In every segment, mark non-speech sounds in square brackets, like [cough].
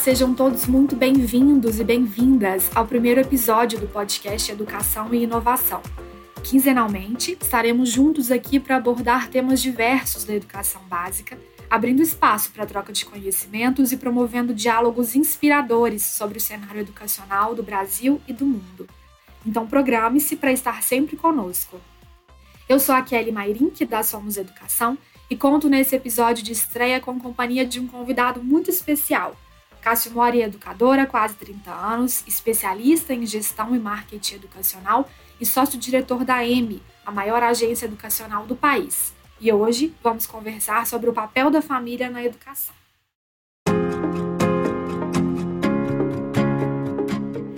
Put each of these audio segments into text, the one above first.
sejam todos muito bem-vindos e bem-vindas ao primeiro episódio do podcast Educação e Inovação. Quinzenalmente, estaremos juntos aqui para abordar temas diversos da educação básica, abrindo espaço para a troca de conhecimentos e promovendo diálogos inspiradores sobre o cenário educacional do Brasil e do mundo. Então, programe-se para estar sempre conosco. Eu sou a Kelly Mairink, da Somos Educação, e conto nesse episódio de estreia com a companhia de um convidado muito especial Cássio Mori é educador há quase 30 anos, especialista em gestão e marketing educacional e sócio-diretor da EME, a maior agência educacional do país. E hoje vamos conversar sobre o papel da família na educação.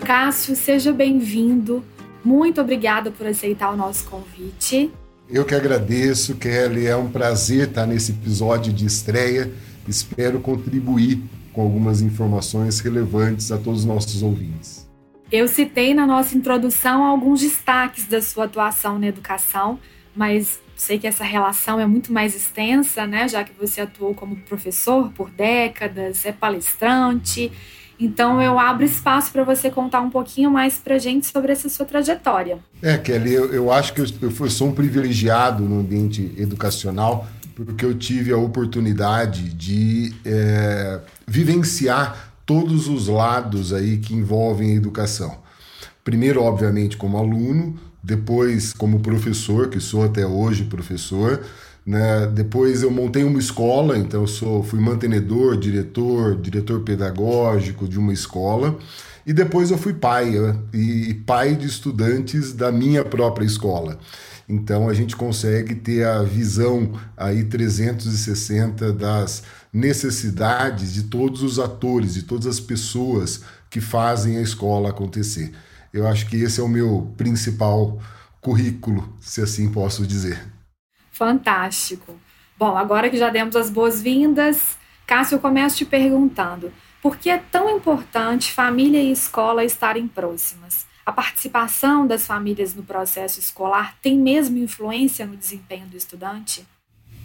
Cássio, seja bem-vindo. Muito obrigada por aceitar o nosso convite. Eu que agradeço, Kelly. É um prazer estar nesse episódio de estreia. Espero contribuir com algumas informações relevantes a todos os nossos ouvintes. Eu citei na nossa introdução alguns destaques da sua atuação na educação, mas sei que essa relação é muito mais extensa, né? Já que você atuou como professor por décadas, é palestrante. Então eu abro espaço para você contar um pouquinho mais para gente sobre essa sua trajetória. É, Kelly, eu, eu acho que eu, eu sou um privilegiado no ambiente educacional porque eu tive a oportunidade de é, vivenciar todos os lados aí que envolvem a educação. Primeiro, obviamente, como aluno, depois como professor, que sou até hoje professor, né? Depois eu montei uma escola, então eu sou, fui mantenedor, diretor, diretor pedagógico de uma escola. E depois eu fui pai, e pai de estudantes da minha própria escola. Então a gente consegue ter a visão aí 360 das necessidades de todos os atores, de todas as pessoas que fazem a escola acontecer. Eu acho que esse é o meu principal currículo, se assim posso dizer. Fantástico. Bom, agora que já demos as boas-vindas, Cássio, eu começo te perguntando: por que é tão importante família e escola estarem próximas? A participação das famílias no processo escolar tem mesmo influência no desempenho do estudante?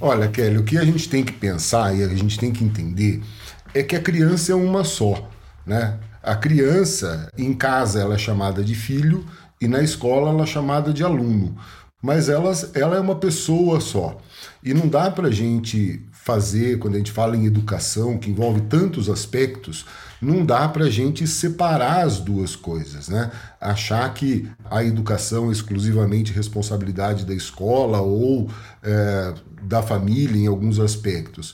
Olha, Kelly, o que a gente tem que pensar e a gente tem que entender é que a criança é uma só, né? A criança em casa ela é chamada de filho e na escola ela é chamada de aluno, mas ela, ela é uma pessoa só. E não dá para a gente fazer, quando a gente fala em educação, que envolve tantos aspectos, não dá para a gente separar as duas coisas, né? Achar que a educação é exclusivamente responsabilidade da escola ou é, da família em alguns aspectos.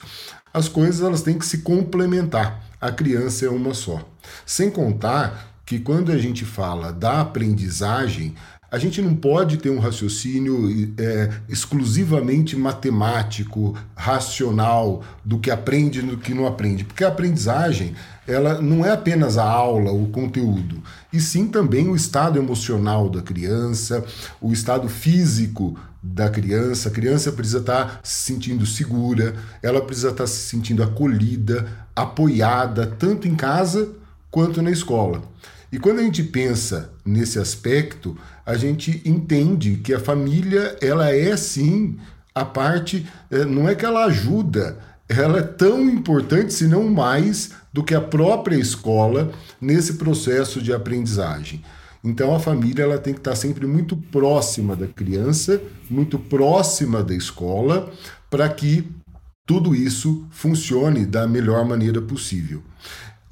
As coisas elas têm que se complementar. A criança é uma só. Sem contar que quando a gente fala da aprendizagem, a gente não pode ter um raciocínio é, exclusivamente matemático, racional, do que aprende e do que não aprende, porque a aprendizagem ela não é apenas a aula, o conteúdo, e sim também o estado emocional da criança, o estado físico da criança. A criança precisa estar se sentindo segura, ela precisa estar se sentindo acolhida, apoiada, tanto em casa quanto na escola. E quando a gente pensa nesse aspecto, a gente entende que a família ela é sim a parte, é, não é que ela ajuda, ela é tão importante, se não mais, do que a própria escola nesse processo de aprendizagem. Então a família ela tem que estar sempre muito próxima da criança, muito próxima da escola, para que tudo isso funcione da melhor maneira possível.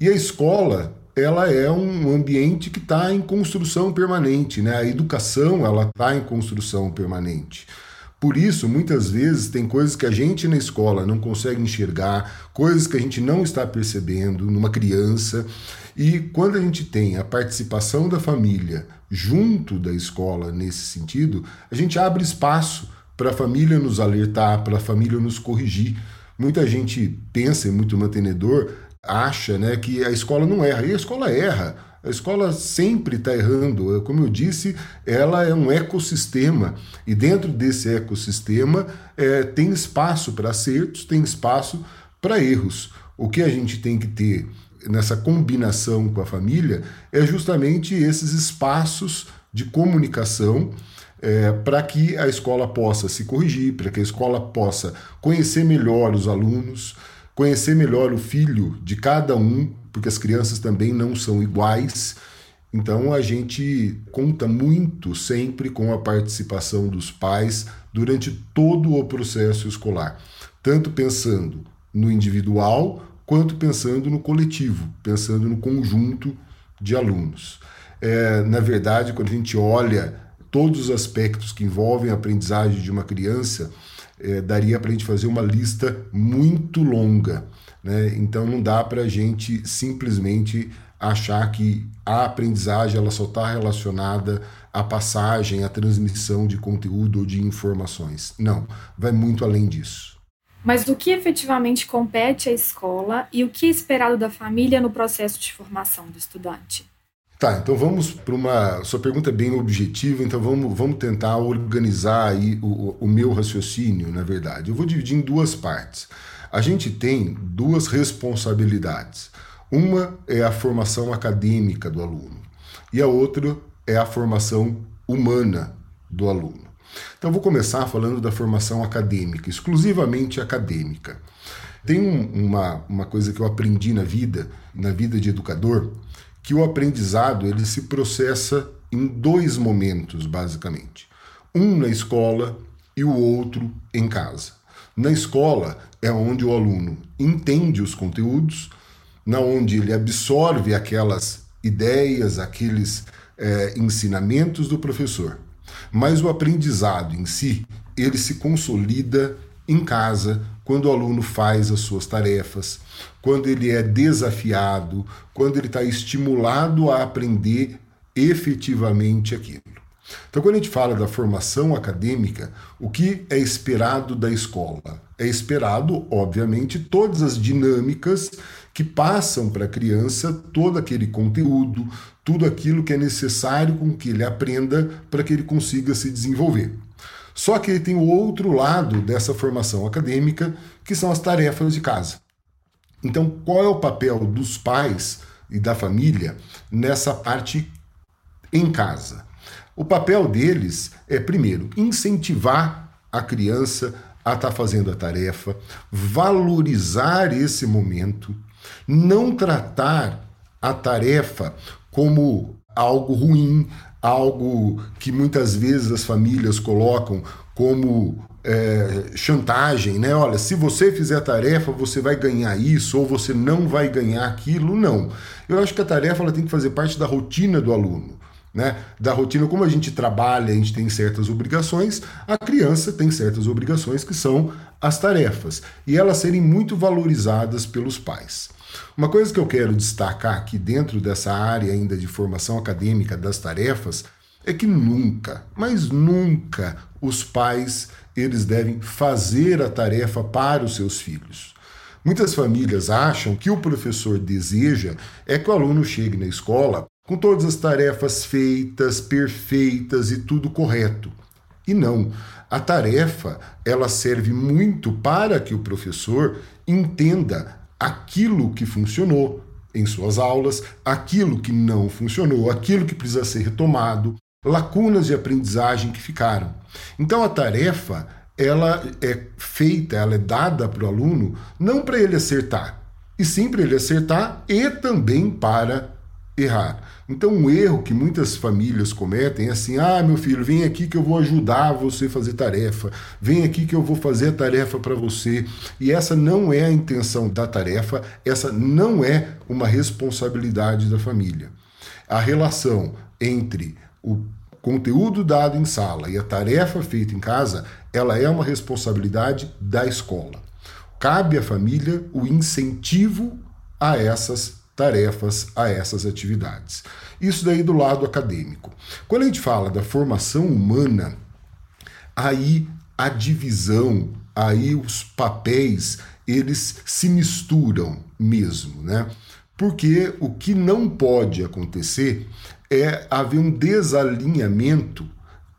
E a escola ela é um ambiente que está em construção permanente, né? A educação ela está em construção permanente. Por isso, muitas vezes tem coisas que a gente na escola não consegue enxergar, coisas que a gente não está percebendo numa criança. E quando a gente tem a participação da família junto da escola nesse sentido, a gente abre espaço para a família nos alertar, para a família nos corrigir. Muita gente pensa, muito mantenedor, acha né, que a escola não erra. E a escola erra. A escola sempre está errando. Como eu disse, ela é um ecossistema. E dentro desse ecossistema é, tem espaço para acertos, tem espaço para erros. O que a gente tem que ter nessa combinação com a família é justamente esses espaços de comunicação é, para que a escola possa se corrigir, para que a escola possa conhecer melhor os alunos, conhecer melhor o filho de cada um porque as crianças também não são iguais. Então a gente conta muito sempre com a participação dos pais durante todo o processo escolar, tanto pensando no individual quanto pensando no coletivo, pensando no conjunto de alunos. É, na verdade, quando a gente olha todos os aspectos que envolvem a aprendizagem de uma criança, é, daria para a gente fazer uma lista muito longa. Né? Então não dá para a gente simplesmente achar que a aprendizagem ela só está relacionada à passagem, à transmissão de conteúdo ou de informações. Não, vai muito além disso. Mas do que efetivamente compete à escola e o que é esperado da família no processo de formação do estudante? Tá, então vamos para uma. Sua pergunta é bem objetiva, então vamos, vamos tentar organizar aí o, o meu raciocínio, na verdade. Eu vou dividir em duas partes. A gente tem duas responsabilidades. Uma é a formação acadêmica do aluno e a outra é a formação humana do aluno. Então vou começar falando da formação acadêmica, exclusivamente acadêmica. Tem um, uma, uma coisa que eu aprendi na vida, na vida de educador, que o aprendizado ele se processa em dois momentos, basicamente. Um na escola e o outro em casa. Na escola é onde o aluno entende os conteúdos, na onde ele absorve aquelas ideias, aqueles é, ensinamentos do professor. Mas o aprendizado em si, ele se consolida em casa, quando o aluno faz as suas tarefas, quando ele é desafiado, quando ele está estimulado a aprender efetivamente aquilo. Então, quando a gente fala da formação acadêmica, o que é esperado da escola? É esperado, obviamente, todas as dinâmicas que passam para a criança todo aquele conteúdo, tudo aquilo que é necessário com que ele aprenda para que ele consiga se desenvolver. Só que tem o outro lado dessa formação acadêmica, que são as tarefas de casa. Então, qual é o papel dos pais e da família nessa parte em casa? O papel deles é, primeiro, incentivar a criança a estar tá fazendo a tarefa, valorizar esse momento, não tratar a tarefa como algo ruim, algo que muitas vezes as famílias colocam como é, chantagem, né? Olha, se você fizer a tarefa, você vai ganhar isso ou você não vai ganhar aquilo. Não. Eu acho que a tarefa ela tem que fazer parte da rotina do aluno. Né, da rotina, como a gente trabalha, a gente tem certas obrigações, a criança tem certas obrigações que são as tarefas, e elas serem muito valorizadas pelos pais. Uma coisa que eu quero destacar aqui dentro dessa área ainda de formação acadêmica das tarefas é que nunca, mas nunca os pais eles devem fazer a tarefa para os seus filhos. Muitas famílias acham que o professor deseja é que o aluno chegue na escola com todas as tarefas feitas, perfeitas e tudo correto. E não, a tarefa ela serve muito para que o professor entenda aquilo que funcionou em suas aulas, aquilo que não funcionou, aquilo que precisa ser retomado, lacunas de aprendizagem que ficaram. Então a tarefa ela é feita, ela é dada para o aluno não para ele acertar, e sim para ele acertar e também para errar. Então, um erro que muitas famílias cometem é assim: ah, meu filho, vem aqui que eu vou ajudar você a fazer tarefa, vem aqui que eu vou fazer a tarefa para você. E essa não é a intenção da tarefa, essa não é uma responsabilidade da família. A relação entre o conteúdo dado em sala e a tarefa feita em casa, ela é uma responsabilidade da escola. Cabe à família o incentivo a essas tarefas a essas atividades. Isso daí do lado acadêmico. Quando a gente fala da formação humana, aí a divisão, aí os papéis, eles se misturam mesmo, né? Porque o que não pode acontecer é haver um desalinhamento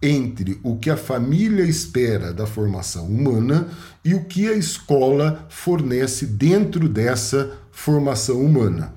entre o que a família espera da formação humana e o que a escola fornece dentro dessa formação humana.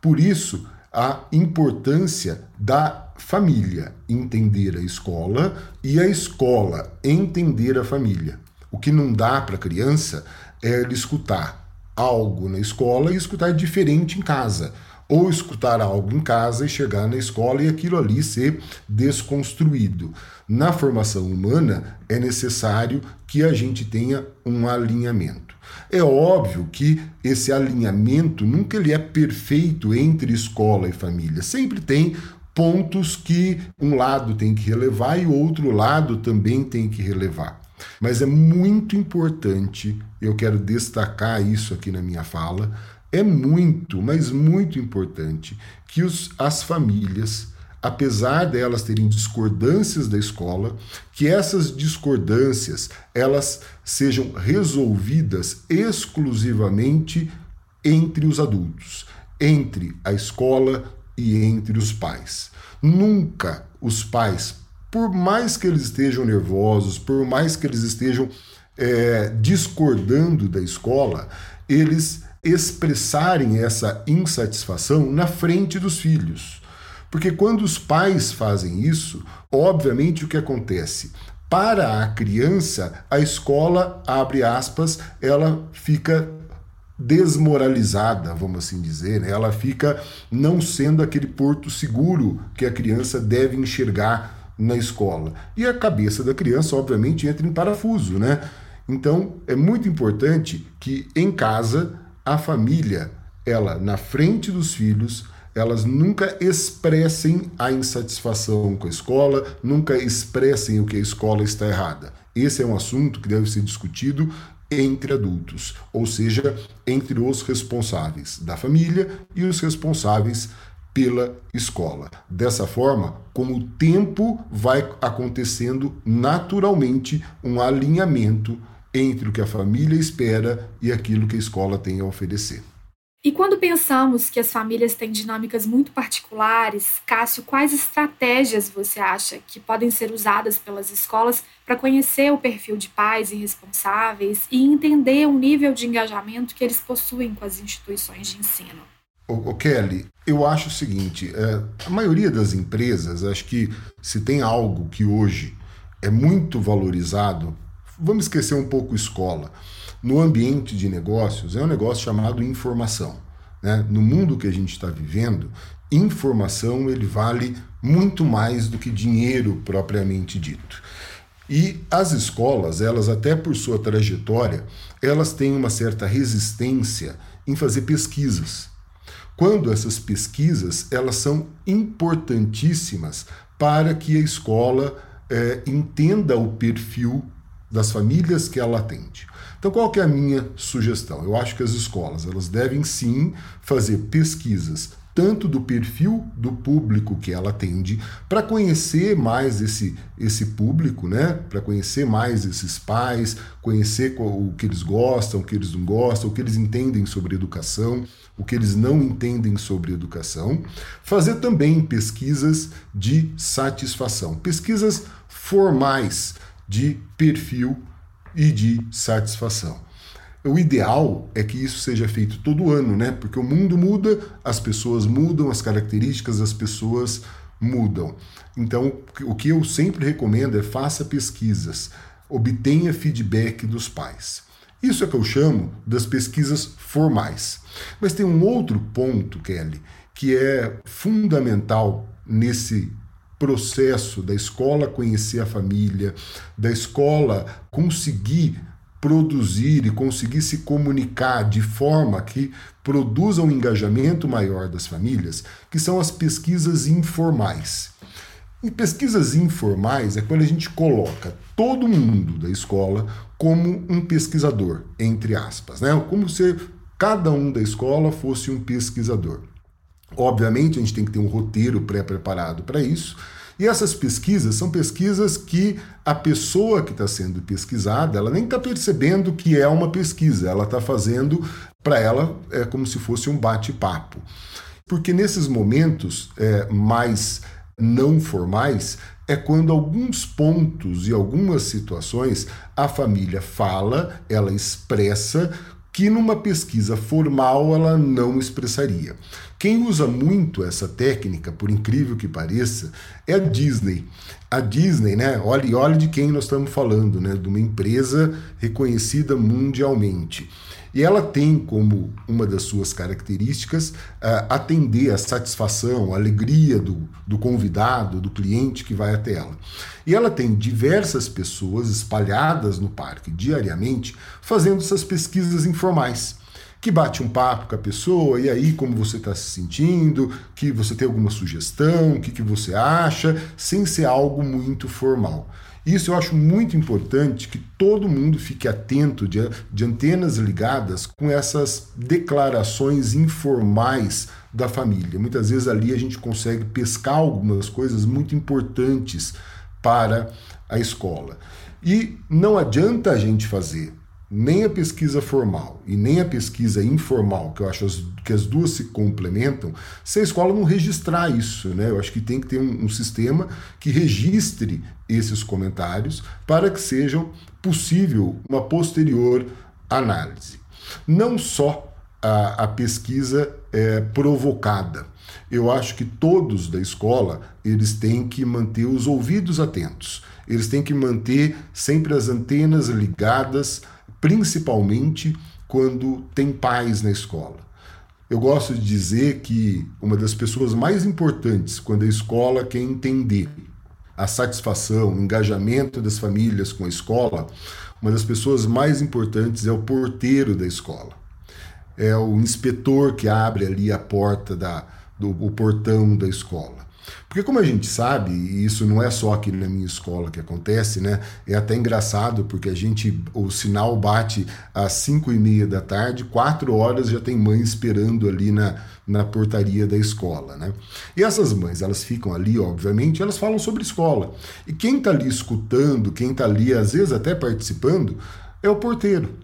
Por isso, a importância da família entender a escola e a escola entender a família. O que não dá para a criança é ele escutar algo na escola e escutar diferente em casa. Ou escutar algo em casa e chegar na escola e aquilo ali ser desconstruído. Na formação humana é necessário que a gente tenha um alinhamento. É óbvio que esse alinhamento nunca ele é perfeito entre escola e família. Sempre tem pontos que um lado tem que relevar e o outro lado também tem que relevar. Mas é muito importante, eu quero destacar isso aqui na minha fala, é muito, mas muito importante que os, as famílias, apesar delas terem discordâncias da escola, que essas discordâncias elas sejam resolvidas exclusivamente entre os adultos, entre a escola e entre os pais. Nunca os pais por mais que eles estejam nervosos, por mais que eles estejam é, discordando da escola, eles expressarem essa insatisfação na frente dos filhos. Porque quando os pais fazem isso, obviamente o que acontece? Para a criança, a escola, abre aspas, ela fica desmoralizada, vamos assim dizer, né? ela fica não sendo aquele porto seguro que a criança deve enxergar na escola. E a cabeça da criança, obviamente, entra em parafuso, né? Então, é muito importante que em casa a família, ela na frente dos filhos, elas nunca expressem a insatisfação com a escola, nunca expressem o que a escola está errada. Esse é um assunto que deve ser discutido entre adultos, ou seja, entre os responsáveis da família e os responsáveis pela escola. Dessa forma, com o tempo vai acontecendo naturalmente um alinhamento entre o que a família espera e aquilo que a escola tem a oferecer. E quando pensamos que as famílias têm dinâmicas muito particulares, Cássio, quais estratégias você acha que podem ser usadas pelas escolas para conhecer o perfil de pais e responsáveis e entender o nível de engajamento que eles possuem com as instituições de ensino? O, Kelly, eu acho o seguinte: é, a maioria das empresas, acho que se tem algo que hoje é muito valorizado, vamos esquecer um pouco escola. No ambiente de negócios, é um negócio chamado informação. Né? No mundo que a gente está vivendo, informação ele vale muito mais do que dinheiro propriamente dito. E as escolas, elas até por sua trajetória, elas têm uma certa resistência em fazer pesquisas quando essas pesquisas elas são importantíssimas para que a escola é, entenda o perfil das famílias que ela atende. Então, qual que é a minha sugestão? Eu acho que as escolas elas devem sim fazer pesquisas tanto do perfil do público que ela atende, para conhecer mais esse, esse público, né? para conhecer mais esses pais, conhecer o que eles gostam, o que eles não gostam, o que eles entendem sobre educação, o que eles não entendem sobre educação. Fazer também pesquisas de satisfação, pesquisas formais de perfil e de satisfação. O ideal é que isso seja feito todo ano, né? Porque o mundo muda, as pessoas mudam, as características das pessoas mudam. Então, o que eu sempre recomendo é faça pesquisas, obtenha feedback dos pais. Isso é que eu chamo das pesquisas formais. Mas tem um outro ponto, Kelly, que é fundamental nesse processo da escola conhecer a família, da escola conseguir produzir e conseguir se comunicar de forma que produza um engajamento maior das famílias, que são as pesquisas informais. E pesquisas informais é quando a gente coloca todo mundo da escola como um pesquisador, entre aspas, né? Como se cada um da escola fosse um pesquisador. Obviamente, a gente tem que ter um roteiro pré-preparado para isso, e essas pesquisas são pesquisas que a pessoa que está sendo pesquisada, ela nem está percebendo que é uma pesquisa, ela está fazendo para ela é como se fosse um bate-papo. Porque nesses momentos é, mais não formais é quando alguns pontos e algumas situações a família fala, ela expressa que numa pesquisa formal ela não expressaria. Quem usa muito essa técnica, por incrível que pareça, é a Disney. A Disney, né? Olha, olha de quem nós estamos falando, né? De uma empresa reconhecida mundialmente. E ela tem como uma das suas características uh, atender a satisfação, a alegria do, do convidado, do cliente que vai até ela. E ela tem diversas pessoas espalhadas no parque diariamente fazendo essas pesquisas informais que bate um papo com a pessoa, e aí como você está se sentindo, que você tem alguma sugestão, o que, que você acha, sem ser algo muito formal. Isso eu acho muito importante que todo mundo fique atento de, de antenas ligadas com essas declarações informais da família. Muitas vezes ali a gente consegue pescar algumas coisas muito importantes para a escola. E não adianta a gente fazer nem a pesquisa formal e nem a pesquisa informal, que eu acho as, que as duas se complementam, se a escola não registrar isso. Né? Eu acho que tem que ter um, um sistema que registre esses comentários para que sejam possível uma posterior análise. Não só a, a pesquisa é, provocada. Eu acho que todos da escola eles têm que manter os ouvidos atentos. Eles têm que manter sempre as antenas ligadas principalmente quando tem pais na escola. Eu gosto de dizer que uma das pessoas mais importantes quando a escola quer entender a satisfação, o engajamento das famílias com a escola, uma das pessoas mais importantes é o porteiro da escola. É o inspetor que abre ali a porta da, do o portão da escola. Porque como a gente sabe, e isso não é só aqui na minha escola que acontece, né? É até engraçado porque a gente, o sinal bate às 5 e meia da tarde, 4 horas já tem mãe esperando ali na, na portaria da escola, né? E essas mães, elas ficam ali, obviamente, elas falam sobre escola. E quem está ali escutando, quem está ali, às vezes até participando, é o porteiro.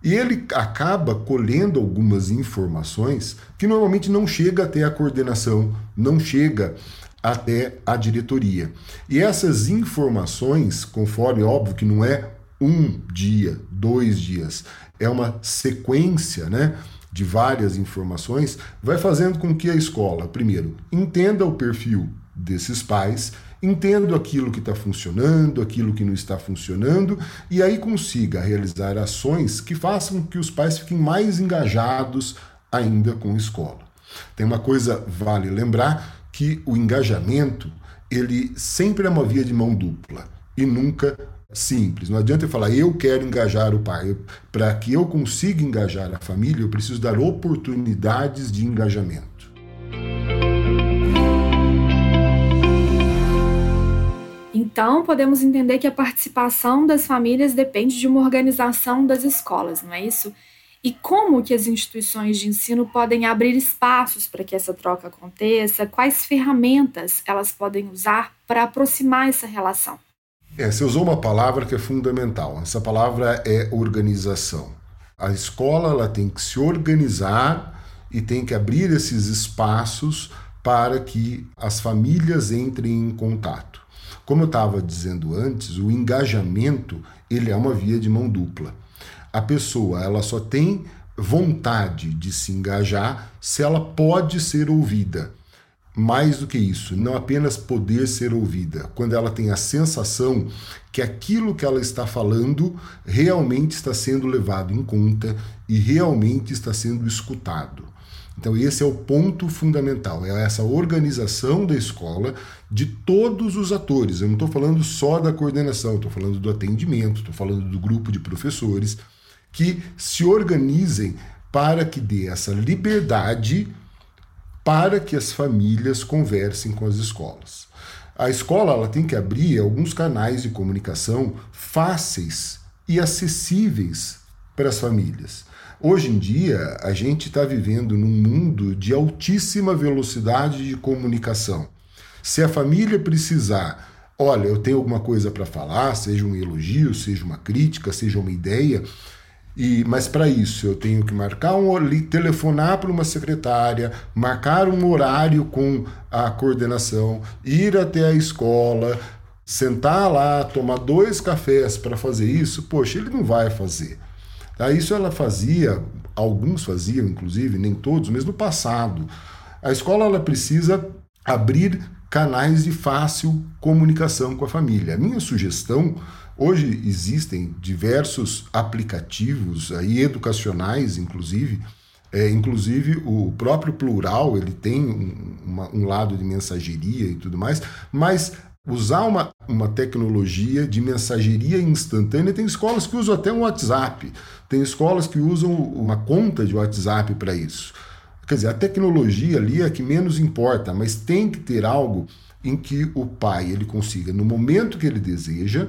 E ele acaba colhendo algumas informações que normalmente não chega até a coordenação, não chega até a diretoria. E essas informações, conforme óbvio que não é um dia, dois dias, é uma sequência, né? De várias informações, vai fazendo com que a escola, primeiro, entenda o perfil desses pais, entenda aquilo que está funcionando, aquilo que não está funcionando, e aí consiga realizar ações que façam que os pais fiquem mais engajados ainda com a escola. Tem uma coisa vale lembrar que o engajamento ele sempre é uma via de mão dupla e nunca simples. Não adianta eu falar eu quero engajar o pai. Para que eu consiga engajar a família, eu preciso dar oportunidades de engajamento. Então, podemos entender que a participação das famílias depende de uma organização das escolas, não é isso? E como que as instituições de ensino podem abrir espaços para que essa troca aconteça? Quais ferramentas elas podem usar para aproximar essa relação? É, você usou uma palavra que é fundamental. Essa palavra é organização. A escola ela tem que se organizar e tem que abrir esses espaços para que as famílias entrem em contato. Como eu estava dizendo antes, o engajamento ele é uma via de mão dupla a pessoa ela só tem vontade de se engajar se ela pode ser ouvida. Mais do que isso, não apenas poder ser ouvida, quando ela tem a sensação que aquilo que ela está falando realmente está sendo levado em conta e realmente está sendo escutado. Então, esse é o ponto fundamental: é essa organização da escola de todos os atores. Eu não estou falando só da coordenação, estou falando do atendimento, estou falando do grupo de professores que se organizem para que dê essa liberdade para que as famílias conversem com as escolas. A escola ela tem que abrir alguns canais de comunicação fáceis e acessíveis para as famílias. Hoje em dia, a gente está vivendo num mundo de altíssima velocidade de comunicação. Se a família precisar, olha, eu tenho alguma coisa para falar, seja um elogio, seja uma crítica, seja uma ideia, e, mas para isso eu tenho que marcar um telefonar para uma secretária, marcar um horário com a coordenação, ir até a escola, sentar lá, tomar dois cafés para fazer isso. Poxa, ele não vai fazer. Tá? Isso ela fazia, alguns faziam, inclusive, nem todos, mas no passado. A escola ela precisa abrir canais de fácil comunicação com a família. A minha sugestão Hoje existem diversos aplicativos aí educacionais, inclusive, é, inclusive o próprio plural ele tem um, uma, um lado de mensageria e tudo mais, mas usar uma, uma tecnologia de mensageria instantânea. Tem escolas que usam até um WhatsApp, tem escolas que usam uma conta de WhatsApp para isso. Quer dizer, a tecnologia ali é que menos importa, mas tem que ter algo em que o pai ele consiga, no momento que ele deseja,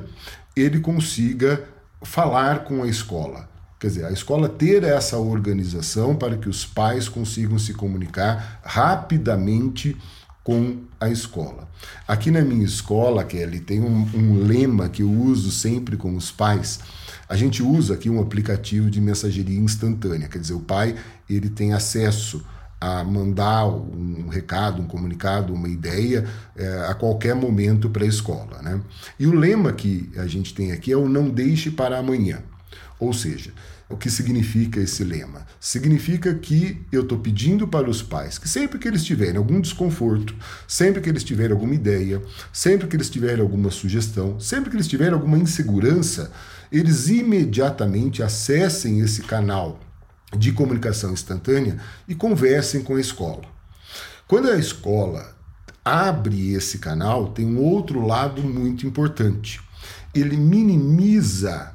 ele consiga falar com a escola. Quer dizer, a escola ter essa organização para que os pais consigam se comunicar rapidamente com a escola. Aqui na minha escola, Kelly, tem um, um, lema que eu uso sempre com os pais. A gente usa aqui um aplicativo de mensageria instantânea, quer dizer, o pai ele tem acesso a mandar um recado, um comunicado, uma ideia é, a qualquer momento para a escola. Né? E o lema que a gente tem aqui é o não deixe para amanhã. Ou seja, o que significa esse lema? Significa que eu estou pedindo para os pais que sempre que eles tiverem algum desconforto, sempre que eles tiverem alguma ideia, sempre que eles tiverem alguma sugestão, sempre que eles tiverem alguma insegurança, eles imediatamente acessem esse canal de comunicação instantânea e conversem com a escola. Quando a escola abre esse canal, tem um outro lado muito importante. Ele minimiza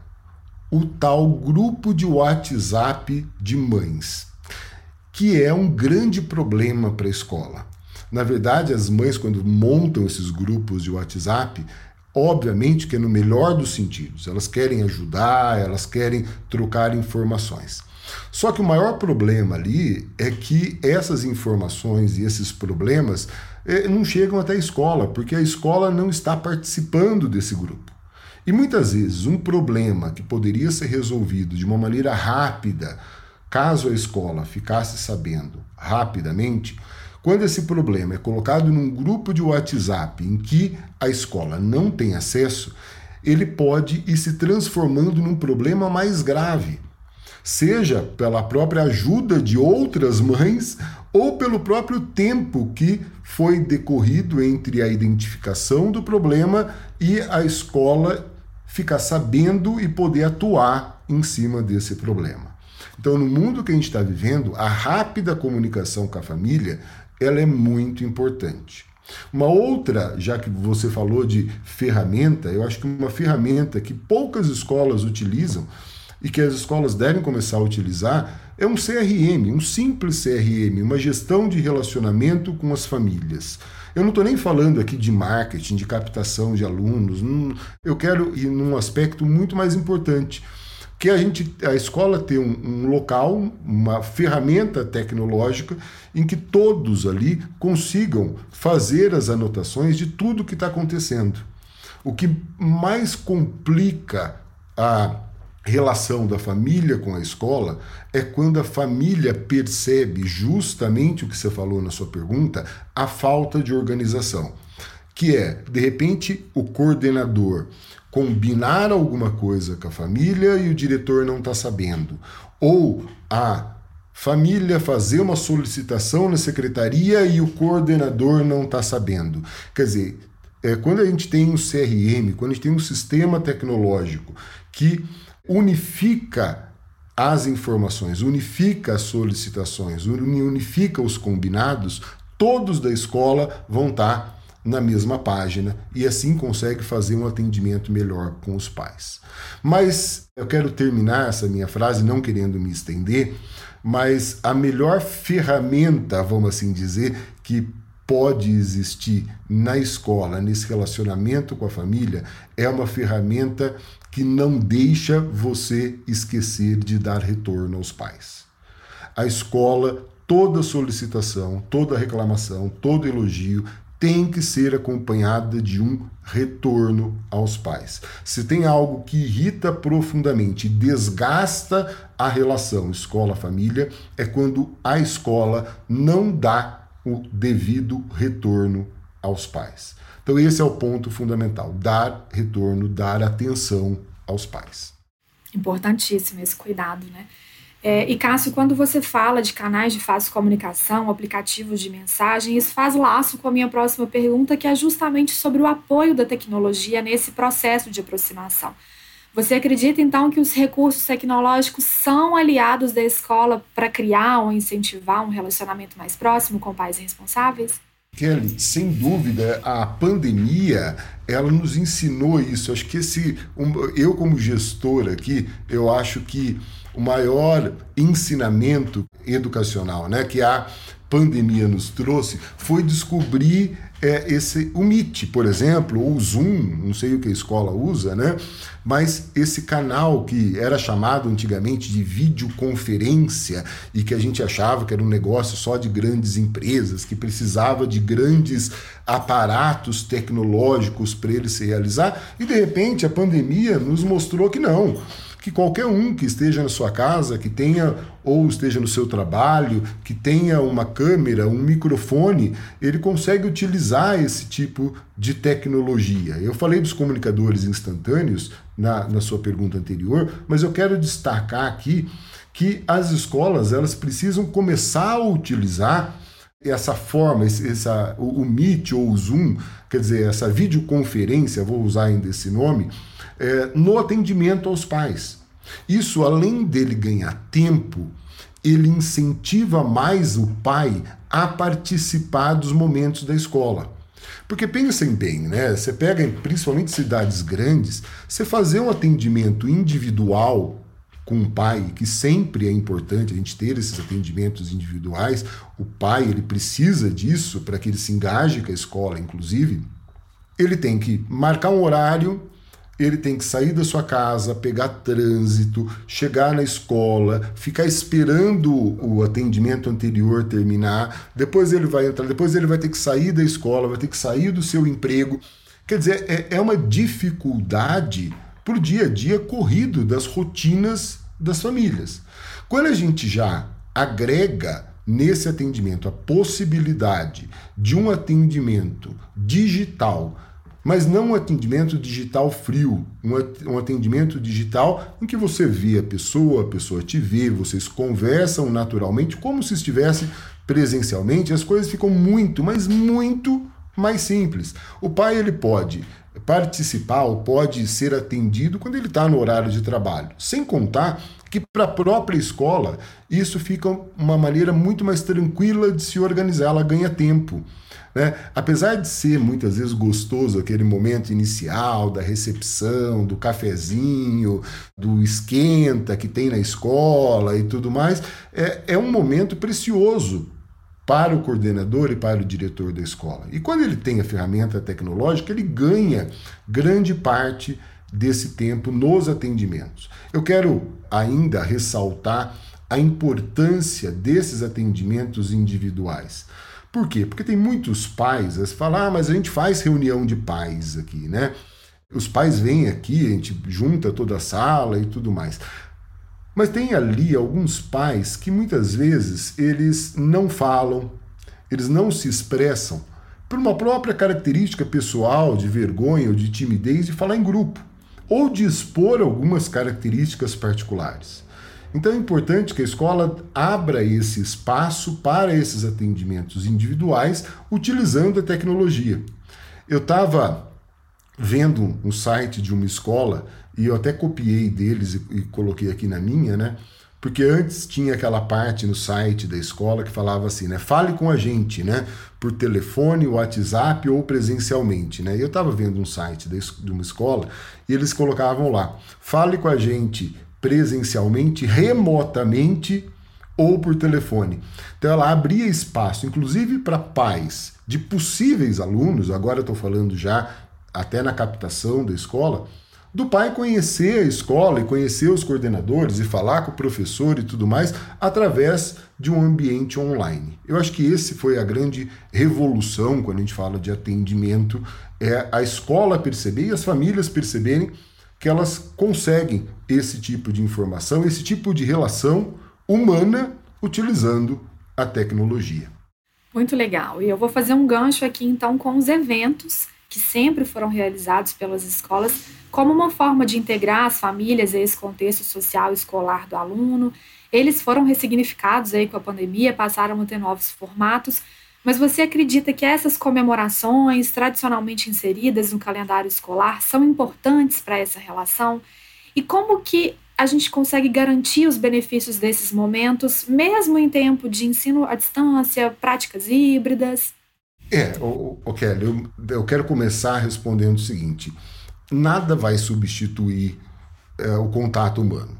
o tal grupo de WhatsApp de mães, que é um grande problema para a escola. Na verdade, as mães, quando montam esses grupos de WhatsApp, obviamente que é no melhor dos sentidos, elas querem ajudar, elas querem trocar informações. Só que o maior problema ali é que essas informações e esses problemas eh, não chegam até a escola, porque a escola não está participando desse grupo. E muitas vezes um problema que poderia ser resolvido de uma maneira rápida, caso a escola ficasse sabendo rapidamente, quando esse problema é colocado num grupo de WhatsApp em que a escola não tem acesso, ele pode ir se transformando num problema mais grave seja pela própria ajuda de outras mães ou pelo próprio tempo que foi decorrido entre a identificação do problema e a escola ficar sabendo e poder atuar em cima desse problema. Então, no mundo que a gente está vivendo, a rápida comunicação com a família ela é muito importante. Uma outra, já que você falou de ferramenta, eu acho que uma ferramenta que poucas escolas utilizam e que as escolas devem começar a utilizar é um CRM, um simples CRM, uma gestão de relacionamento com as famílias. Eu não estou nem falando aqui de marketing, de captação de alunos, eu quero ir num aspecto muito mais importante, que a gente, a escola ter um, um local, uma ferramenta tecnológica em que todos ali consigam fazer as anotações de tudo que está acontecendo. O que mais complica a relação da família com a escola é quando a família percebe justamente o que você falou na sua pergunta, a falta de organização. Que é, de repente, o coordenador combinar alguma coisa com a família e o diretor não está sabendo. Ou a família fazer uma solicitação na secretaria e o coordenador não está sabendo. Quer dizer, é, quando a gente tem um CRM, quando a gente tem um sistema tecnológico que unifica as informações, unifica as solicitações, unifica os combinados, todos da escola vão estar na mesma página e assim consegue fazer um atendimento melhor com os pais. Mas eu quero terminar essa minha frase não querendo me estender, mas a melhor ferramenta, vamos assim dizer, que pode existir na escola, nesse relacionamento com a família, é uma ferramenta que não deixa você esquecer de dar retorno aos pais. A escola, toda solicitação, toda reclamação, todo elogio tem que ser acompanhada de um retorno aos pais. Se tem algo que irrita profundamente, desgasta a relação escola-família, é quando a escola não dá o devido retorno aos pais. Então, esse é o ponto fundamental: dar retorno, dar atenção aos pais. Importantíssimo esse cuidado, né? É, e Cássio, quando você fala de canais de fácil comunicação, aplicativos de mensagem, isso faz laço com a minha próxima pergunta, que é justamente sobre o apoio da tecnologia nesse processo de aproximação. Você acredita então que os recursos tecnológicos são aliados da escola para criar ou incentivar um relacionamento mais próximo com pais responsáveis? Kelly, sem dúvida, a pandemia ela nos ensinou isso. Acho que esse, eu como gestor aqui, eu acho que o maior ensinamento educacional, né, que a pandemia nos trouxe, foi descobrir é esse o Meet, por exemplo, ou o Zoom, não sei o que a escola usa, né? Mas esse canal que era chamado antigamente de videoconferência e que a gente achava que era um negócio só de grandes empresas, que precisava de grandes aparatos tecnológicos para ele se realizar, e de repente a pandemia nos mostrou que não que qualquer um que esteja na sua casa, que tenha ou esteja no seu trabalho, que tenha uma câmera, um microfone, ele consegue utilizar esse tipo de tecnologia. Eu falei dos comunicadores instantâneos na, na sua pergunta anterior, mas eu quero destacar aqui que as escolas elas precisam começar a utilizar essa forma, essa, o, o Meet ou o Zoom, quer dizer, essa videoconferência, vou usar ainda esse nome, é, no atendimento aos pais. Isso, além dele ganhar tempo, ele incentiva mais o pai a participar dos momentos da escola. Porque pensem bem, né? Você pega principalmente cidades grandes, você fazer um atendimento individual com o pai, que sempre é importante a gente ter esses atendimentos individuais. O pai, ele precisa disso para que ele se engaje com a escola, inclusive. Ele tem que marcar um horário, ele tem que sair da sua casa, pegar trânsito, chegar na escola, ficar esperando o atendimento anterior terminar, depois ele vai entrar, depois ele vai ter que sair da escola, vai ter que sair do seu emprego. Quer dizer, é, é uma dificuldade para o dia a dia corrido das rotinas das famílias. Quando a gente já agrega nesse atendimento a possibilidade de um atendimento digital mas não um atendimento digital frio, um atendimento digital em que você vê a pessoa, a pessoa te vê, vocês conversam naturalmente, como se estivesse presencialmente, as coisas ficam muito, mas muito mais simples. O pai ele pode participar ou pode ser atendido quando ele está no horário de trabalho, sem contar que para a própria escola isso fica uma maneira muito mais tranquila de se organizar, ela ganha tempo. Né? Apesar de ser muitas vezes gostoso aquele momento inicial da recepção, do cafezinho, do esquenta que tem na escola e tudo mais, é, é um momento precioso para o coordenador e para o diretor da escola. E quando ele tem a ferramenta tecnológica, ele ganha grande parte desse tempo nos atendimentos. Eu quero ainda ressaltar a importância desses atendimentos individuais. Por quê? Porque tem muitos pais que falam, ah, mas a gente faz reunião de pais aqui, né? Os pais vêm aqui, a gente junta toda a sala e tudo mais. Mas tem ali alguns pais que muitas vezes eles não falam, eles não se expressam por uma própria característica pessoal de vergonha ou de timidez de falar em grupo, ou de expor algumas características particulares. Então é importante que a escola abra esse espaço para esses atendimentos individuais utilizando a tecnologia. Eu estava vendo um site de uma escola e eu até copiei deles e, e, coloquei aqui na minha, né? Porque antes tinha aquela parte no site da escola que falava assim, né? Fale com a gente, né? Por telefone, WhatsApp ou presencialmente, né? Eu estava vendo um site de uma escola e eles colocavam lá: fale com a gente presencialmente, remotamente ou por telefone. Então ela abria espaço, inclusive para pais de possíveis alunos, agora estou falando já até na captação da escola, do pai conhecer a escola e conhecer os coordenadores e falar com o professor e tudo mais através de um ambiente online. Eu acho que esse foi a grande revolução quando a gente fala de atendimento, é a escola perceber e as famílias perceberem que elas conseguem esse tipo de informação, esse tipo de relação humana utilizando a tecnologia. Muito legal. E eu vou fazer um gancho aqui então com os eventos que sempre foram realizados pelas escolas, como uma forma de integrar as famílias a esse contexto social escolar do aluno. Eles foram ressignificados aí com a pandemia, passaram a ter novos formatos, mas você acredita que essas comemorações tradicionalmente inseridas no calendário escolar são importantes para essa relação? E como que a gente consegue garantir os benefícios desses momentos, mesmo em tempo de ensino à distância, práticas híbridas? É, o, o Kelly, eu, eu quero começar respondendo o seguinte: nada vai substituir é, o contato humano.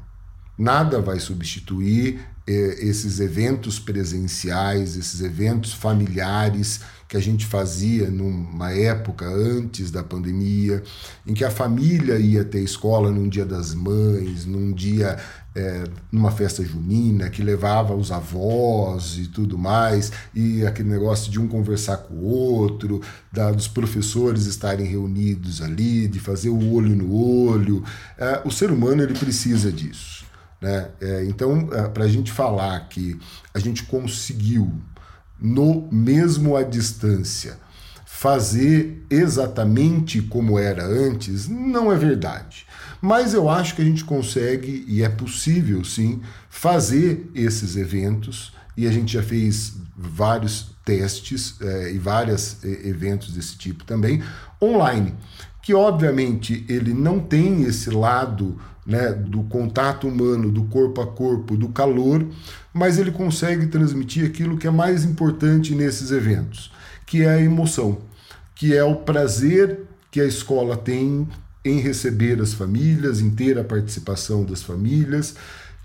Nada vai substituir esses eventos presenciais, esses eventos familiares que a gente fazia numa época antes da pandemia, em que a família ia ter escola num dia das mães, num dia é, numa festa junina, que levava os avós e tudo mais, e aquele negócio de um conversar com o outro, da, dos professores estarem reunidos ali, de fazer o olho no olho. É, o ser humano ele precisa disso. Né? É, então, é, para a gente falar que a gente conseguiu, no mesmo à distância, fazer exatamente como era antes, não é verdade. Mas eu acho que a gente consegue, e é possível sim, fazer esses eventos, e a gente já fez vários testes é, e vários eventos desse tipo também, online, que obviamente ele não tem esse lado né, do contato humano, do corpo a corpo, do calor, mas ele consegue transmitir aquilo que é mais importante nesses eventos, que é a emoção, que é o prazer que a escola tem em receber as famílias, em ter a participação das famílias,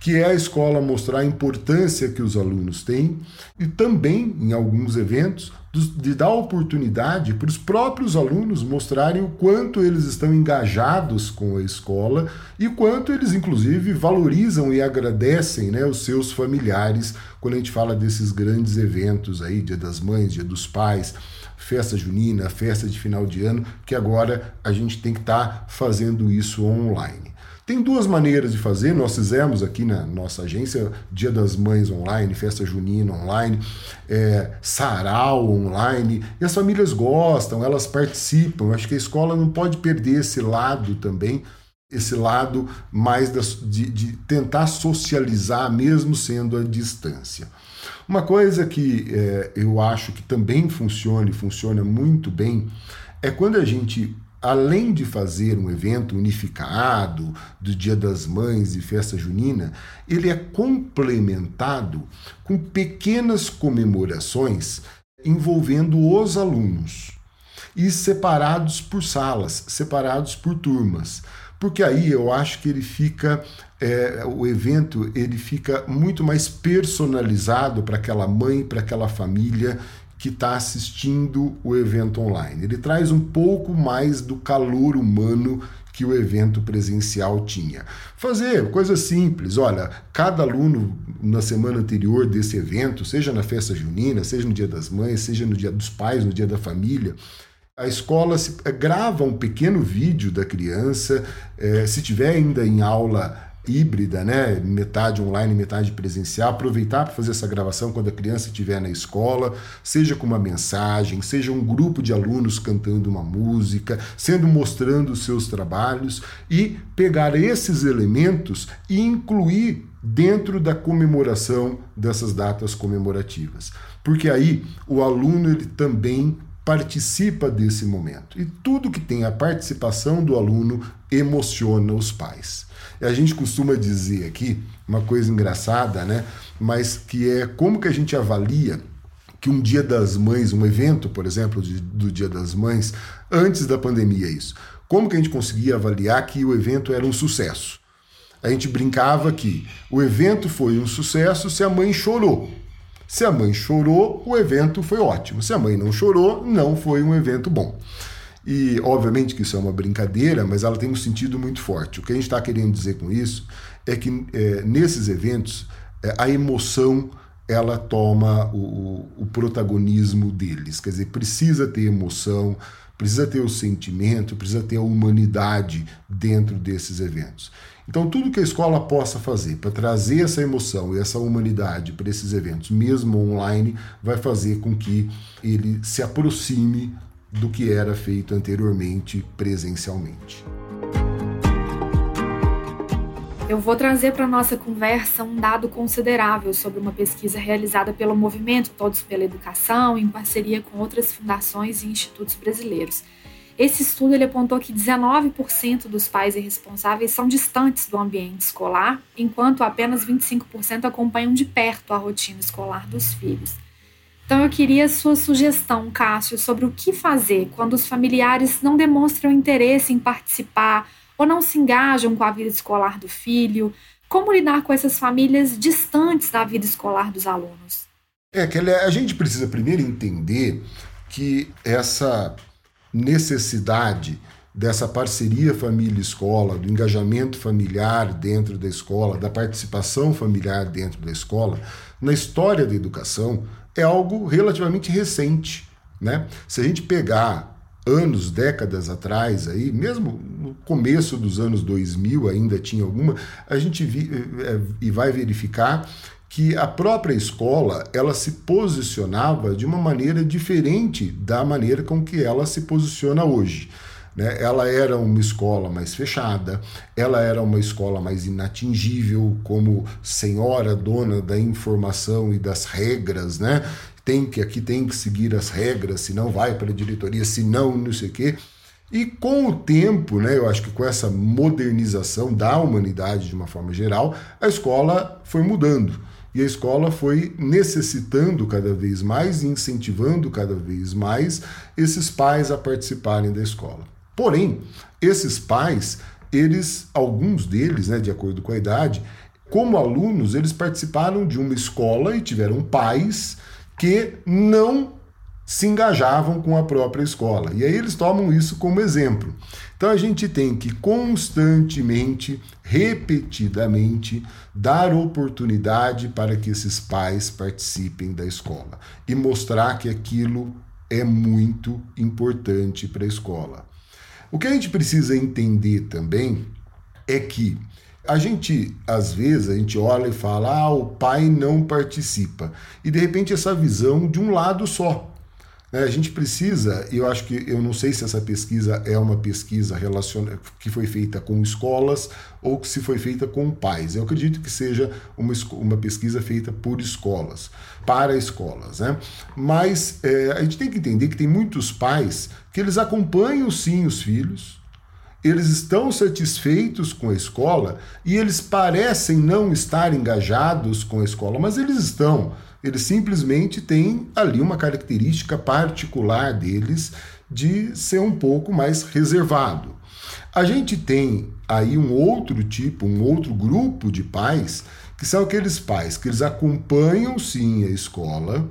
que é a escola mostrar a importância que os alunos têm e também, em alguns eventos, de dar oportunidade para os próprios alunos mostrarem o quanto eles estão engajados com a escola e quanto eles, inclusive, valorizam e agradecem né, os seus familiares quando a gente fala desses grandes eventos aí, Dia das Mães, Dia dos Pais, festa junina, festa de final de ano, que agora a gente tem que estar tá fazendo isso online. Tem duas maneiras de fazer, nós fizemos aqui na nossa agência Dia das Mães online, festa junina online, é, sarau online, e as famílias gostam, elas participam. Acho que a escola não pode perder esse lado também, esse lado mais de, de tentar socializar, mesmo sendo à distância. Uma coisa que é, eu acho que também funciona e funciona muito bem é quando a gente além de fazer um evento unificado do Dia das Mães e festa junina, ele é complementado com pequenas comemorações envolvendo os alunos e separados por salas, separados por turmas. Porque aí eu acho que ele fica, é, o evento ele fica muito mais personalizado para aquela mãe, para aquela família que está assistindo o evento online. Ele traz um pouco mais do calor humano que o evento presencial tinha. Fazer coisa simples, olha, cada aluno na semana anterior desse evento, seja na festa junina, seja no dia das mães, seja no dia dos pais, no dia da família, a escola se, eh, grava um pequeno vídeo da criança, eh, se tiver ainda em aula híbrida, né? Metade online, metade presencial, aproveitar para fazer essa gravação quando a criança estiver na escola, seja com uma mensagem, seja um grupo de alunos cantando uma música, sendo mostrando os seus trabalhos e pegar esses elementos e incluir dentro da comemoração dessas datas comemorativas. Porque aí o aluno ele também participa desse momento. E tudo que tem a participação do aluno emociona os pais. A gente costuma dizer aqui uma coisa engraçada, né? Mas que é como que a gente avalia que um Dia das Mães, um evento, por exemplo, de, do Dia das Mães, antes da pandemia isso. Como que a gente conseguia avaliar que o evento era um sucesso? A gente brincava que o evento foi um sucesso se a mãe chorou. Se a mãe chorou, o evento foi ótimo. Se a mãe não chorou, não foi um evento bom. E, obviamente, que isso é uma brincadeira, mas ela tem um sentido muito forte. O que a gente está querendo dizer com isso é que é, nesses eventos é, a emoção ela toma o, o, protagonismo deles. Quer dizer, precisa ter emoção, precisa ter o sentimento, precisa ter a humanidade dentro desses eventos. Então, tudo que a escola possa fazer para trazer essa emoção e essa humanidade para esses eventos, mesmo online, vai fazer com que ele se aproxime do que era feito anteriormente presencialmente. Eu vou trazer para nossa conversa um dado considerável sobre uma pesquisa realizada pelo movimento Todos pela Educação, em parceria com outras fundações e institutos brasileiros. Esse estudo ele apontou que 19% dos pais irresponsáveis são distantes do ambiente escolar, enquanto apenas 25% acompanham de perto a rotina escolar dos filhos. Então eu queria sua sugestão, Cássio, sobre o que fazer quando os familiares não demonstram interesse em participar ou não se engajam com a vida escolar do filho? Como lidar com essas famílias distantes da vida escolar dos alunos? É que a gente precisa primeiro entender que essa necessidade dessa parceria família-escola, do engajamento familiar dentro da escola, da participação familiar dentro da escola, na história da educação, é algo relativamente recente. Né? Se a gente pegar anos, décadas atrás, aí, mesmo no começo dos anos 2000 ainda tinha alguma, a gente vi, é, e vai verificar que a própria escola ela se posicionava de uma maneira diferente da maneira com que ela se posiciona hoje. Né? Ela era uma escola mais fechada, ela era uma escola mais inatingível, como senhora dona da informação e das regras, né? tem que aqui tem que seguir as regras, senão vai para a diretoria, senão não sei o quê. E com o tempo, né, eu acho que com essa modernização da humanidade de uma forma geral, a escola foi mudando. E a escola foi necessitando cada vez mais e incentivando cada vez mais esses pais a participarem da escola. Porém, esses pais, eles, alguns deles, né, de acordo com a idade, como alunos, eles participaram de uma escola e tiveram pais que não se engajavam com a própria escola. E aí eles tomam isso como exemplo. Então a gente tem que constantemente, repetidamente, dar oportunidade para que esses pais participem da escola e mostrar que aquilo é muito importante para a escola. O que a gente precisa entender também é que a gente, às vezes, a gente olha e fala, ah, o pai não participa. E de repente essa visão de um lado só. Né? A gente precisa, eu acho que, eu não sei se essa pesquisa é uma pesquisa relaciona, que foi feita com escolas ou que se foi feita com pais. Eu acredito que seja uma, uma pesquisa feita por escolas, para escolas. Né? Mas é, a gente tem que entender que tem muitos pais que eles acompanham sim os filhos, eles estão satisfeitos com a escola e eles parecem não estar engajados com a escola, mas eles estão. Eles simplesmente têm ali uma característica particular deles de ser um pouco mais reservado. A gente tem aí um outro tipo, um outro grupo de pais, que são aqueles pais que eles acompanham sim a escola,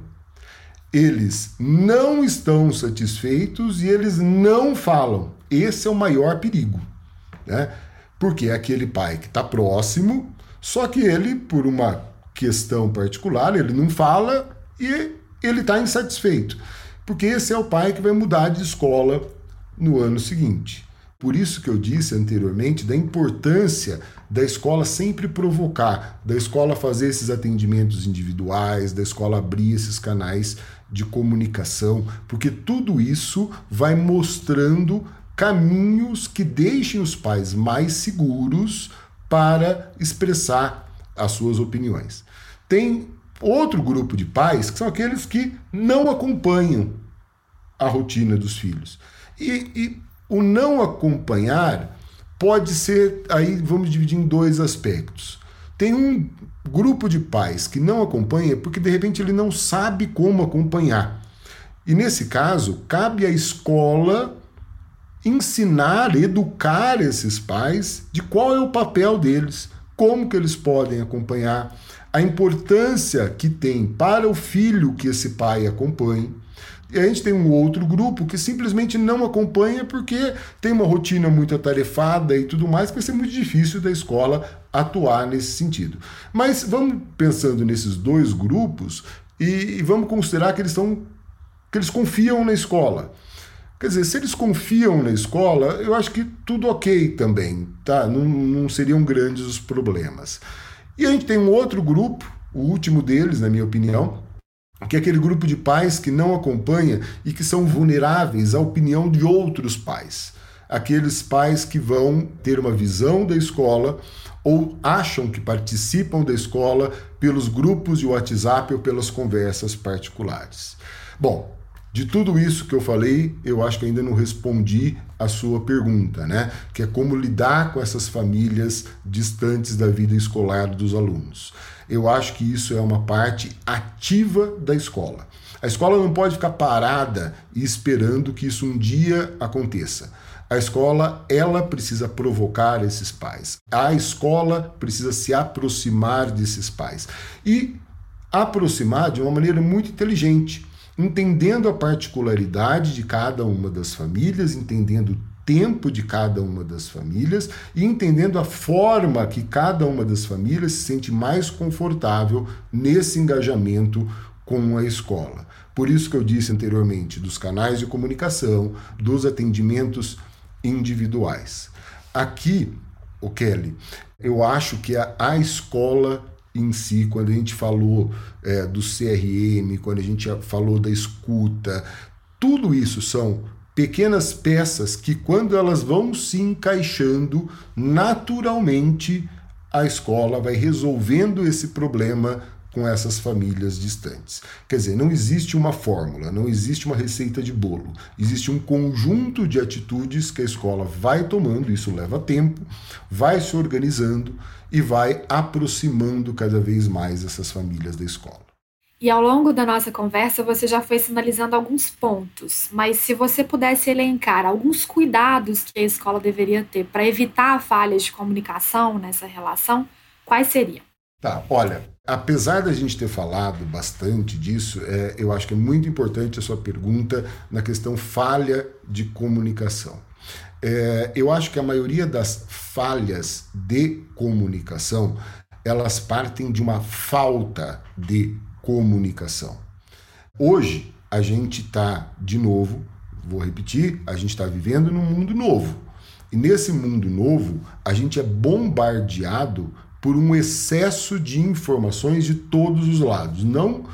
eles não estão satisfeitos e eles não falam. Esse é o maior perigo, né? Porque é aquele pai que está próximo, só que ele, por uma questão particular, ele não fala e ele está insatisfeito. Porque esse é o pai que vai mudar de escola no ano seguinte. Por isso que eu disse anteriormente da importância da escola sempre provocar, da escola fazer esses atendimentos individuais, da escola abrir esses canais de comunicação, porque tudo isso vai mostrando caminhos que deixem os pais mais seguros para expressar as suas opiniões. Tem outro grupo de pais que são aqueles que não acompanham a rotina dos filhos. E, e o não acompanhar pode ser, aí vamos dividir em dois aspectos. Tem um grupo de pais que não acompanha porque de repente ele não sabe como acompanhar. E nesse caso, cabe à escola ensinar, educar esses pais de qual é o papel deles, como que eles podem acompanhar, a importância que tem para o filho que esse pai acompanhe. E a gente tem um outro grupo que simplesmente não acompanha porque tem uma rotina muito atarefada e tudo mais, que vai ser muito difícil da escola atuar nesse sentido. Mas vamos pensando nesses dois grupos e, vamos considerar que eles estão que eles confiam na escola. Quer dizer, se eles confiam na escola, eu acho que tudo ok também, tá? Não, não seriam grandes os problemas. E a gente tem um outro grupo, o último deles, na minha opinião, que é aquele grupo de pais que não acompanha e que são vulneráveis à opinião de outros pais. Aqueles pais que vão ter uma visão da escola ou acham que participam da escola pelos grupos de WhatsApp ou pelas conversas particulares. Bom, de tudo isso que eu falei, eu acho que ainda não respondi a sua pergunta, né? Que é como lidar com essas famílias distantes da vida escolar dos alunos. Eu acho que isso é uma parte ativa da escola. A escola não pode ficar parada e esperando que isso um dia aconteça. A escola, ela precisa provocar esses pais. A escola precisa se aproximar desses pais. E aproximar de uma maneira muito inteligente entendendo a particularidade de cada uma das famílias, entendendo tempo de cada uma das famílias e entendendo a forma que cada uma das famílias se sente mais confortável nesse engajamento com a escola. Por isso que eu disse anteriormente dos canais de comunicação, dos atendimentos individuais. Aqui, o Kelly, eu acho que a, a escola em si, quando a gente falou é, do CRM, quando a gente falou da escuta, tudo isso são pequenas peças que, quando elas vão se encaixando, naturalmente a escola vai resolvendo esse problema com essas famílias distantes. Quer dizer, não existe uma fórmula, não existe uma receita de bolo. Existe um conjunto de atitudes que a escola vai tomando, isso leva tempo, vai se organizando e vai aproximando cada vez mais essas famílias da escola. E ao longo da nossa conversa você já foi sinalizando alguns pontos, mas se você pudesse elencar alguns cuidados que a escola deveria ter para evitar falhas de comunicação nessa relação, quais seriam? Tá, olha, apesar da gente ter falado bastante disso, é, eu acho que é muito importante a sua pergunta na questão falha de comunicação. É, eu acho que a maioria das falhas de comunicação elas partem de uma falta de comunicação. Hoje a gente está de novo, vou repetir, a gente está vivendo num mundo novo. E nesse mundo novo, a gente é bombardeado por um excesso de informações de todos os lados. Não,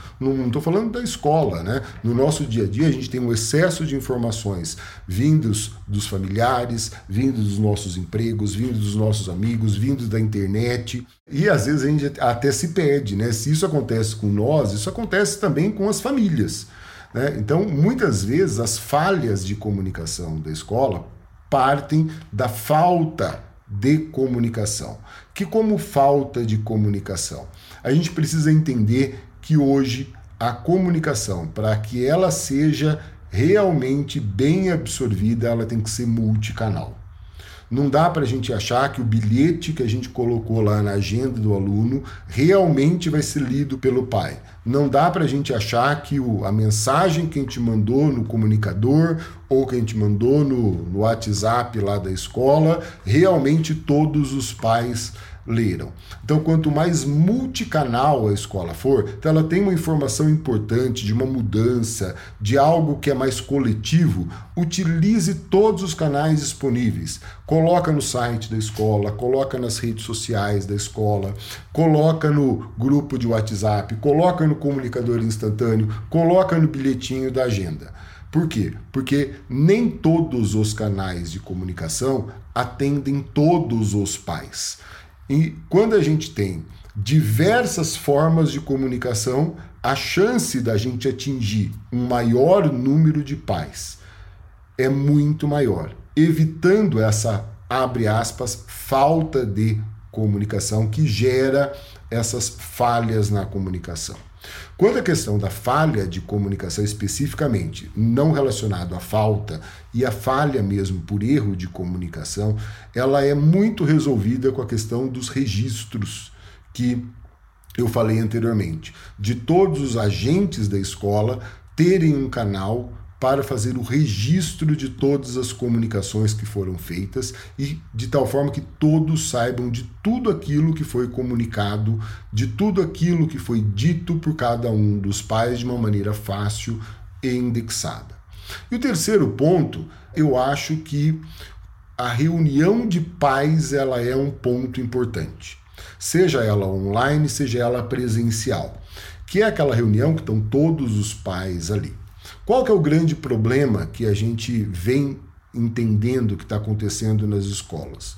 estou falando da escola, né? No nosso dia a dia a gente tem um excesso de informações vindos dos familiares, vindos dos nossos empregos, vindos dos nossos amigos, vindos da internet. E às vezes a gente até se perde, né? Se isso acontece com nós, isso acontece também com as famílias. Né? Então, muitas vezes as falhas de comunicação da escola partem da falta de comunicação. Que como falta de comunicação? A gente precisa entender que hoje a comunicação, para que ela seja realmente bem absorvida, ela tem que ser multicanal. Não dá para a gente achar que o bilhete que a gente colocou lá na agenda do aluno realmente vai ser lido pelo pai. Não dá para a gente achar que o, a mensagem que a gente mandou no comunicador ou que a gente mandou no, no WhatsApp lá da escola, realmente todos os pais leram. Então, quanto mais multicanal a escola for, então ela tem uma informação importante de uma mudança, de algo que é mais coletivo, utilize todos os canais disponíveis. Coloca no site da escola, coloca nas redes sociais da escola, coloca no grupo de WhatsApp, coloca no comunicador instantâneo, coloca no bilhetinho da agenda. Por quê? Porque nem todos os canais de comunicação atendem todos os pais. E quando a gente tem diversas formas de comunicação, a chance da gente atingir um maior número de pais é muito maior, evitando essa, abre aspas, falta de comunicação que gera essas falhas na comunicação. Quanto à questão da falha de comunicação especificamente, não relacionado à falta e à falha mesmo por erro de comunicação, ela é muito resolvida com a questão dos registros que eu falei anteriormente, de todos os agentes da escola terem um canal para fazer o registro de todas as comunicações que foram feitas e de tal forma que todos saibam de tudo aquilo que foi comunicado, de tudo aquilo que foi dito por cada um dos pais de uma maneira fácil e indexada. E o terceiro ponto, eu acho que a reunião de pais ela é um ponto importante. Seja ela online, seja ela presencial que é aquela reunião que estão todos os pais ali. Qual que é o grande problema que a gente vem entendendo que está acontecendo nas escolas?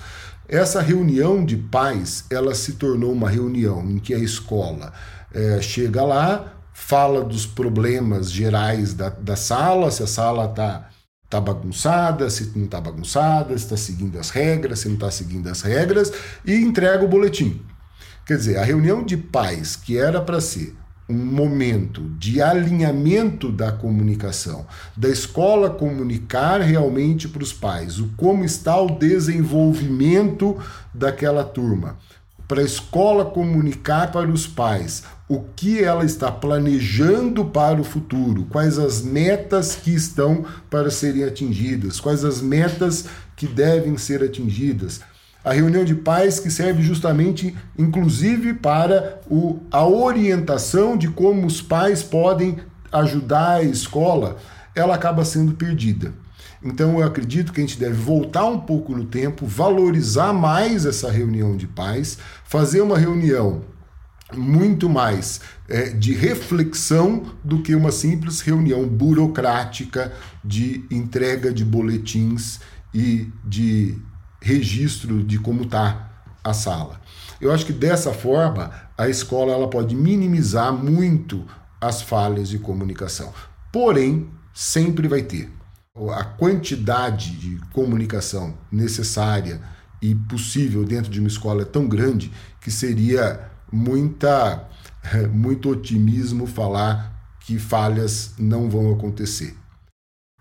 Essa reunião de pais, ela se tornou uma reunião em que a escola é, chega lá, fala dos problemas gerais da, da sala, se a sala está tá bagunçada, se não está bagunçada, se está seguindo as regras, se não está seguindo as regras, e entrega o boletim. Quer dizer, a reunião de pais, que era para ser um momento de alinhamento da comunicação, da escola comunicar realmente para os pais o como está o desenvolvimento daquela turma, para a escola comunicar para os pais o que ela está planejando para o futuro, quais as metas que estão para serem atingidas, quais as metas que devem ser atingidas a reunião de pais que serve justamente, inclusive, para o, a orientação de como os pais podem ajudar a escola, ela acaba sendo perdida. Então eu acredito que a gente deve voltar um pouco no tempo, valorizar mais essa reunião de pais, fazer uma reunião muito mais é, de reflexão do que uma simples reunião burocrática de entrega de boletins e de registro de como está a sala. Eu acho que dessa forma a escola ela pode minimizar muito as falhas de comunicação. Porém, sempre vai ter a quantidade de comunicação necessária e possível dentro de uma escola é tão grande que seria muita [laughs] muito otimismo falar que falhas não vão acontecer.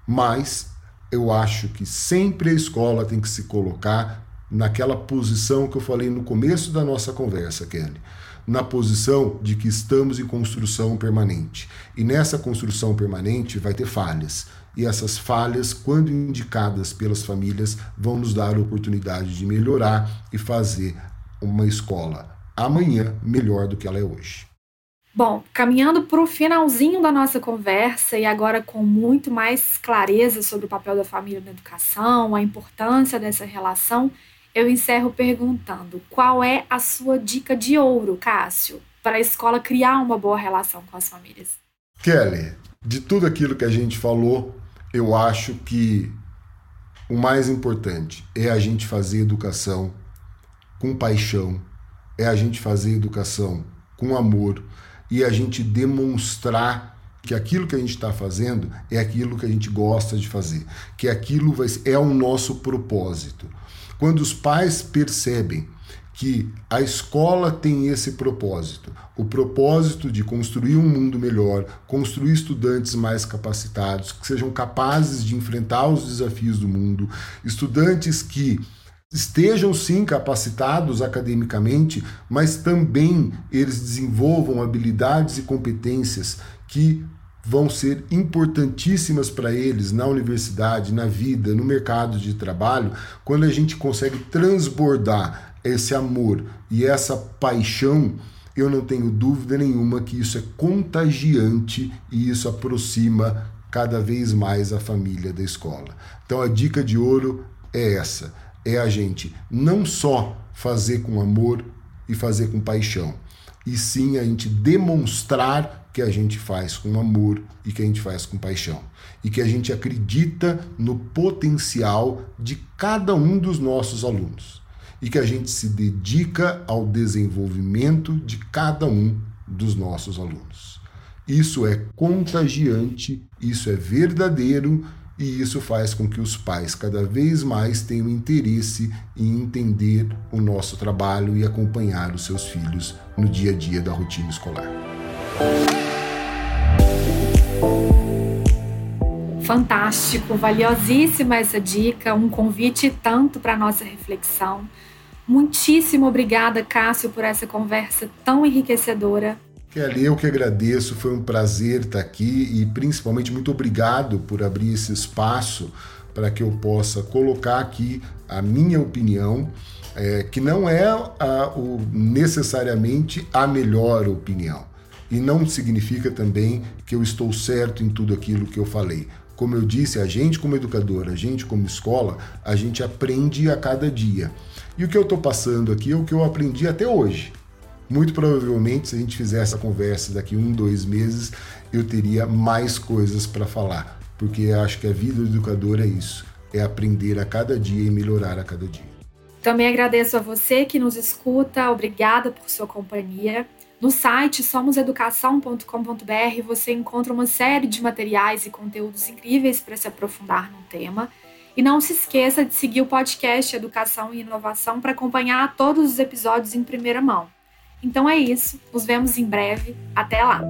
Mas eu acho que sempre a escola tem que se colocar naquela posição que eu falei no começo da nossa conversa, Kelly. Na posição de que estamos em construção permanente. E nessa construção permanente vai ter falhas. E essas falhas, quando indicadas pelas famílias, vão nos dar a oportunidade de melhorar e fazer uma escola amanhã melhor do que ela é hoje. Bom, caminhando para o finalzinho da nossa conversa e agora com muito mais clareza sobre o papel da família na educação, a importância dessa relação, eu encerro perguntando: qual é a sua dica de ouro, Cássio, para a escola criar uma boa relação com as famílias? Kelly, de tudo aquilo que a gente falou, eu acho que o mais importante é a gente fazer educação com paixão, é a gente fazer educação com amor e a gente demonstrar que aquilo que a gente está fazendo é aquilo que a gente gosta de fazer, que aquilo vai, é o nosso propósito. Quando os pais percebem que a escola tem esse propósito, o propósito de construir um mundo melhor, construir estudantes mais capacitados, que sejam capazes de enfrentar os desafios do mundo, estudantes que estejam sim capacitados academicamente, mas também eles desenvolvam habilidades e competências que vão ser importantíssimas para eles na universidade, na vida, no mercado de trabalho, quando a gente consegue transbordar esse amor e essa paixão, eu não tenho dúvida nenhuma que isso é contagiante e isso aproxima cada vez mais a família da escola. Então a dica de ouro é essa é a gente não só fazer com amor e fazer com paixão, e sim a gente demonstrar que a gente faz com amor e que a gente faz com paixão. E que a gente acredita no potencial de cada um dos nossos alunos. E que a gente se dedica ao desenvolvimento de cada um dos nossos alunos. Isso é contagiante, isso é verdadeiro e isso faz com que os pais cada vez mais tenham interesse em entender o nosso trabalho e acompanhar os seus filhos no dia a dia da rotina escolar. Fantástico, valiosíssima essa dica, um convite tanto para nossa reflexão. Muitíssimo obrigada, Cássio, por essa conversa tão enriquecedora. Kelly, eu que agradeço, foi um prazer estar aqui e principalmente muito obrigado por abrir esse espaço para que eu possa colocar aqui a minha opinião, é, que não é a, o, necessariamente a melhor opinião. E não significa também que eu estou certo em tudo aquilo que eu falei. Como eu disse, a gente como educador, a gente como escola, a gente aprende a cada dia. E o que eu estou passando aqui é o que eu aprendi até hoje muito provavelmente, se a gente fizer essa conversa daqui um, dois meses, eu teria mais coisas para falar, porque acho que a vida do educador é isso, é aprender a cada dia e melhorar a cada dia. Também agradeço a você que nos escuta, obrigada por sua companhia. No site somoseducação.com.br você encontra uma série de materiais e conteúdos incríveis para se aprofundar no tema. E não se esqueça de seguir o podcast Educação e Inovação para acompanhar todos os episódios em primeira mão. Então é isso, nos vemos em breve. Até lá!